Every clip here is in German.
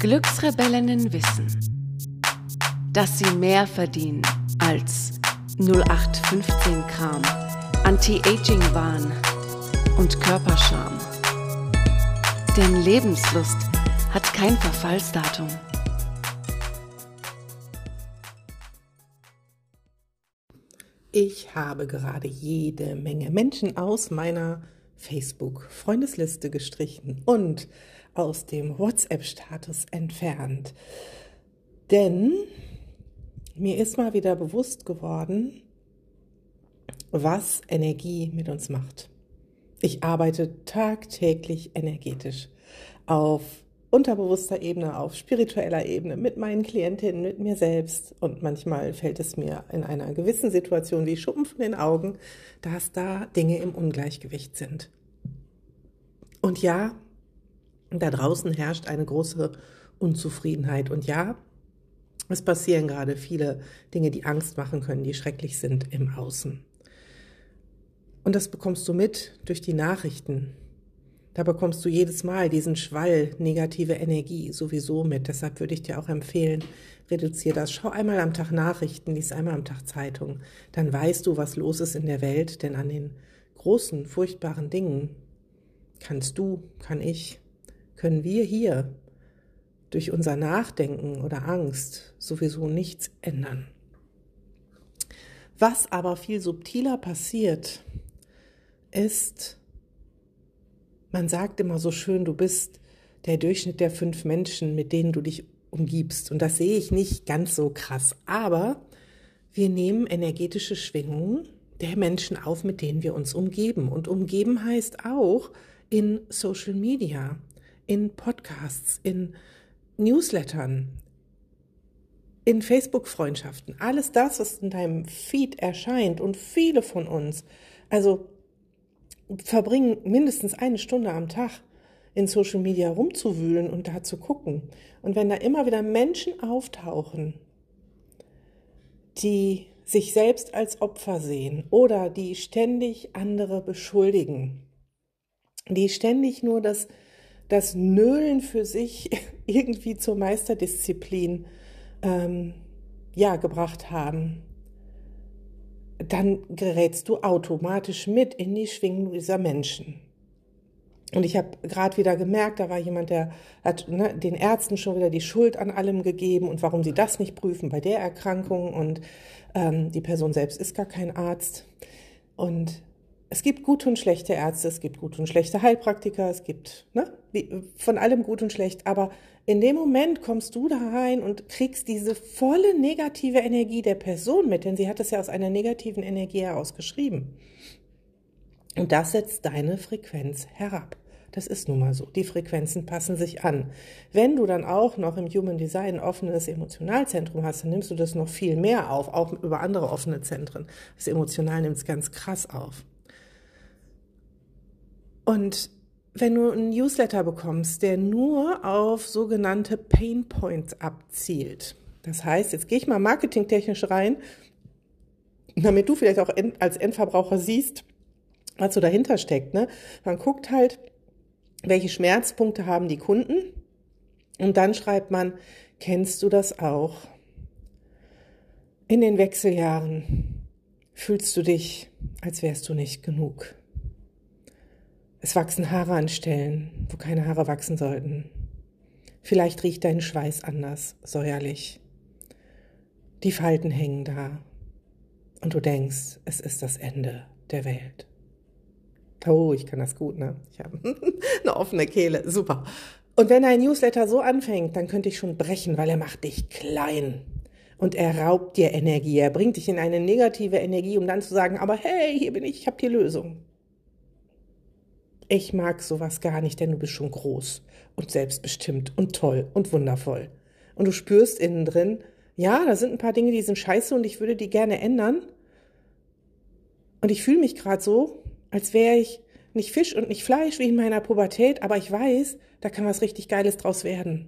Glücksrebellinnen wissen, dass sie mehr verdienen als 0815 Kram, Anti-Aging-Wahn und Körperscham. Denn Lebenslust hat kein Verfallsdatum. Ich habe gerade jede Menge Menschen aus meiner Facebook-Freundesliste gestrichen und aus dem WhatsApp-Status entfernt. Denn mir ist mal wieder bewusst geworden, was Energie mit uns macht. Ich arbeite tagtäglich energetisch auf unterbewusster Ebene, auf spiritueller Ebene, mit meinen Klientinnen, mit mir selbst. Und manchmal fällt es mir in einer gewissen Situation wie Schuppen von den Augen, dass da Dinge im Ungleichgewicht sind. Und ja, da draußen herrscht eine große Unzufriedenheit. Und ja, es passieren gerade viele Dinge, die Angst machen können, die schrecklich sind im Außen. Und das bekommst du mit durch die Nachrichten, da bekommst du jedes Mal diesen Schwall negative Energie sowieso mit. Deshalb würde ich dir auch empfehlen, reduziere das. Schau einmal am Tag Nachrichten, lies einmal am Tag Zeitung. Dann weißt du, was los ist in der Welt. Denn an den großen, furchtbaren Dingen kannst du, kann ich, können wir hier durch unser Nachdenken oder Angst sowieso nichts ändern. Was aber viel subtiler passiert, ist, man sagt immer so schön, du bist der Durchschnitt der fünf Menschen, mit denen du dich umgibst. Und das sehe ich nicht ganz so krass. Aber wir nehmen energetische Schwingungen der Menschen auf, mit denen wir uns umgeben. Und umgeben heißt auch in Social Media, in Podcasts, in Newslettern, in Facebook-Freundschaften. Alles das, was in deinem Feed erscheint und viele von uns. Also verbringen mindestens eine Stunde am Tag in Social Media rumzuwühlen und da zu gucken. Und wenn da immer wieder Menschen auftauchen, die sich selbst als Opfer sehen oder die ständig andere beschuldigen, die ständig nur das, das Nölen für sich irgendwie zur Meisterdisziplin ähm, ja, gebracht haben, dann gerätst du automatisch mit in die Schwingung dieser Menschen. Und ich habe gerade wieder gemerkt, da war jemand, der hat ne, den Ärzten schon wieder die Schuld an allem gegeben und warum sie das nicht prüfen bei der Erkrankung. Und ähm, die Person selbst ist gar kein Arzt. Und es gibt gute und schlechte Ärzte, es gibt gute und schlechte Heilpraktiker, es gibt ne, von allem gut und schlecht. Aber in dem Moment kommst du da rein und kriegst diese volle negative Energie der Person mit, denn sie hat es ja aus einer negativen Energie heraus geschrieben. Und das setzt deine Frequenz herab. Das ist nun mal so. Die Frequenzen passen sich an. Wenn du dann auch noch im Human Design ein offenes Emotionalzentrum hast, dann nimmst du das noch viel mehr auf, auch über andere offene Zentren. Das Emotional nimmt es ganz krass auf. Und wenn du einen Newsletter bekommst, der nur auf sogenannte Pain Points abzielt, das heißt, jetzt gehe ich mal marketingtechnisch rein, damit du vielleicht auch als Endverbraucher siehst, was so dahinter steckt. Ne? Man guckt halt, welche Schmerzpunkte haben die Kunden und dann schreibt man, kennst du das auch? In den Wechseljahren fühlst du dich, als wärst du nicht genug. Es wachsen Haare an Stellen, wo keine Haare wachsen sollten. Vielleicht riecht dein Schweiß anders, säuerlich. Die Falten hängen da. Und du denkst, es ist das Ende der Welt. Oh, ich kann das gut, ne? Ich habe eine offene Kehle. Super. Und wenn ein Newsletter so anfängt, dann könnte ich schon brechen, weil er macht dich klein. Und er raubt dir Energie. Er bringt dich in eine negative Energie, um dann zu sagen, aber hey, hier bin ich, ich habe die Lösung ich mag sowas gar nicht, denn du bist schon groß und selbstbestimmt und toll und wundervoll. Und du spürst innen drin, ja, da sind ein paar Dinge, die sind scheiße und ich würde die gerne ändern. Und ich fühle mich gerade so, als wäre ich nicht Fisch und nicht Fleisch wie in meiner Pubertät, aber ich weiß, da kann was richtig Geiles draus werden.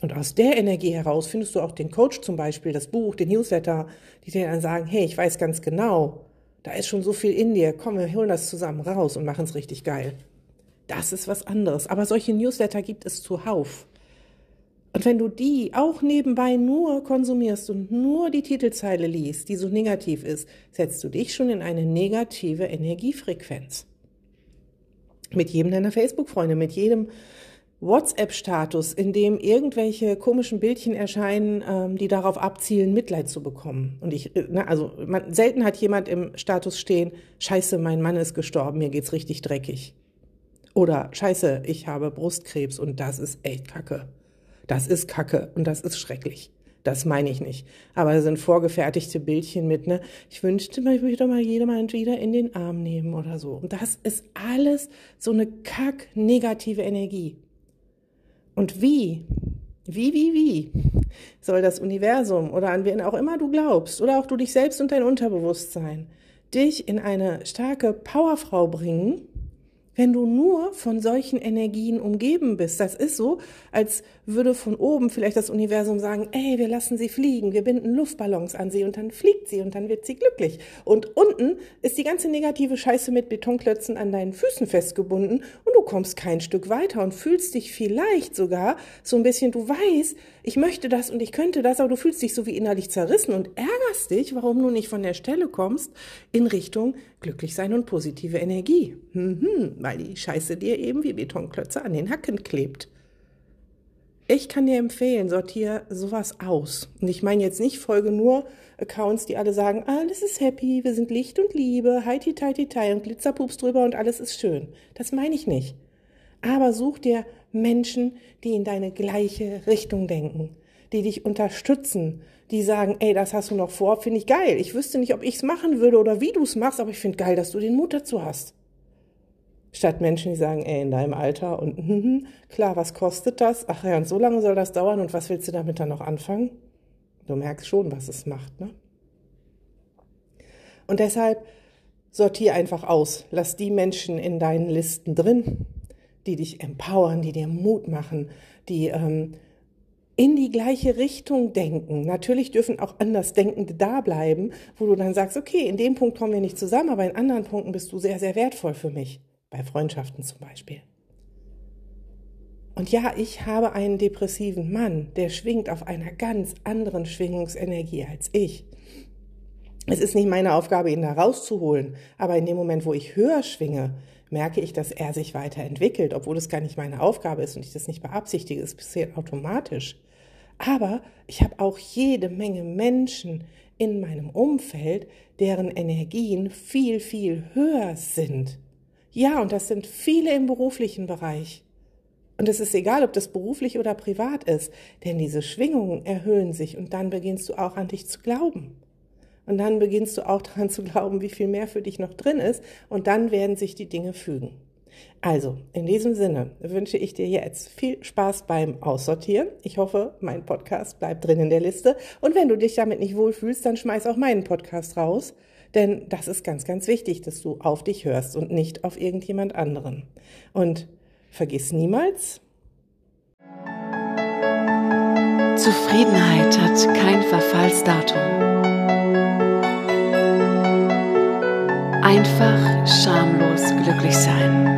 Und aus der Energie heraus findest du auch den Coach zum Beispiel, das Buch, den Newsletter, die dir dann sagen, hey, ich weiß ganz genau, da ist schon so viel in dir. Komm, wir holen das zusammen raus und machen es richtig geil. Das ist was anderes. Aber solche Newsletter gibt es zuhauf. Und wenn du die auch nebenbei nur konsumierst und nur die Titelzeile liest, die so negativ ist, setzt du dich schon in eine negative Energiefrequenz. Mit jedem deiner Facebook-Freunde, mit jedem WhatsApp-Status, in dem irgendwelche komischen Bildchen erscheinen, ähm, die darauf abzielen, Mitleid zu bekommen. Und ich, äh, na, also man, selten hat jemand im Status stehen, Scheiße, mein Mann ist gestorben, mir geht's richtig dreckig. Oder Scheiße, ich habe Brustkrebs und das ist echt Kacke. Das ist Kacke und das ist schrecklich. Das meine ich nicht. Aber da sind vorgefertigte Bildchen mit, ne? Ich wünschte, ich würde mal jedermann wieder in den Arm nehmen oder so. Und das ist alles so eine kack negative Energie. Und wie, wie, wie, wie soll das Universum oder an wen auch immer du glaubst oder auch du dich selbst und dein Unterbewusstsein dich in eine starke Powerfrau bringen, wenn du nur von solchen Energien umgeben bist. Das ist so, als würde von oben vielleicht das Universum sagen, ey, wir lassen sie fliegen, wir binden Luftballons an sie und dann fliegt sie und dann wird sie glücklich. Und unten ist die ganze negative Scheiße mit Betonklötzen an deinen Füßen festgebunden und du kommst kein Stück weiter und fühlst dich vielleicht sogar so ein bisschen, du weißt, ich möchte das und ich könnte das, aber du fühlst dich so wie innerlich zerrissen und ärgerst dich, warum du nicht von der Stelle kommst in Richtung glücklich sein und positive Energie. Mhm, weil die Scheiße dir eben wie Betonklötze an den Hacken klebt. Ich kann dir empfehlen, sortier sowas aus. Und ich meine jetzt nicht, folge nur Accounts, die alle sagen, alles ist happy, wir sind Licht und Liebe, heiti teiti tai und Glitzerpups drüber und alles ist schön. Das meine ich nicht. Aber such dir Menschen, die in deine gleiche Richtung denken, die dich unterstützen, die sagen, ey, das hast du noch vor, finde ich geil. Ich wüsste nicht, ob ich es machen würde oder wie du es machst, aber ich finde geil, dass du den Mut dazu hast. Statt Menschen, die sagen, ey, in deinem Alter und mm, klar, was kostet das? Ach ja, und so lange soll das dauern und was willst du damit dann noch anfangen? Du merkst schon, was es macht, ne? Und deshalb sortier einfach aus. Lass die Menschen in deinen Listen drin, die dich empowern, die dir Mut machen, die ähm, in die gleiche Richtung denken. Natürlich dürfen auch Andersdenkende da bleiben, wo du dann sagst, okay, in dem Punkt kommen wir nicht zusammen, aber in anderen Punkten bist du sehr, sehr wertvoll für mich. Bei Freundschaften zum Beispiel. Und ja, ich habe einen depressiven Mann, der schwingt auf einer ganz anderen Schwingungsenergie als ich. Es ist nicht meine Aufgabe, ihn da rauszuholen, aber in dem Moment, wo ich höher schwinge, merke ich, dass er sich weiterentwickelt, obwohl es gar nicht meine Aufgabe ist und ich das nicht beabsichtige, es passiert automatisch. Aber ich habe auch jede Menge Menschen in meinem Umfeld, deren Energien viel, viel höher sind. Ja, und das sind viele im beruflichen Bereich. Und es ist egal, ob das beruflich oder privat ist, denn diese Schwingungen erhöhen sich und dann beginnst du auch an dich zu glauben. Und dann beginnst du auch daran zu glauben, wie viel mehr für dich noch drin ist und dann werden sich die Dinge fügen. Also, in diesem Sinne wünsche ich dir jetzt viel Spaß beim Aussortieren. Ich hoffe, mein Podcast bleibt drin in der Liste. Und wenn du dich damit nicht wohlfühlst, dann schmeiß auch meinen Podcast raus. Denn das ist ganz, ganz wichtig, dass du auf dich hörst und nicht auf irgendjemand anderen. Und vergiss niemals, Zufriedenheit hat kein Verfallsdatum. Einfach schamlos glücklich sein.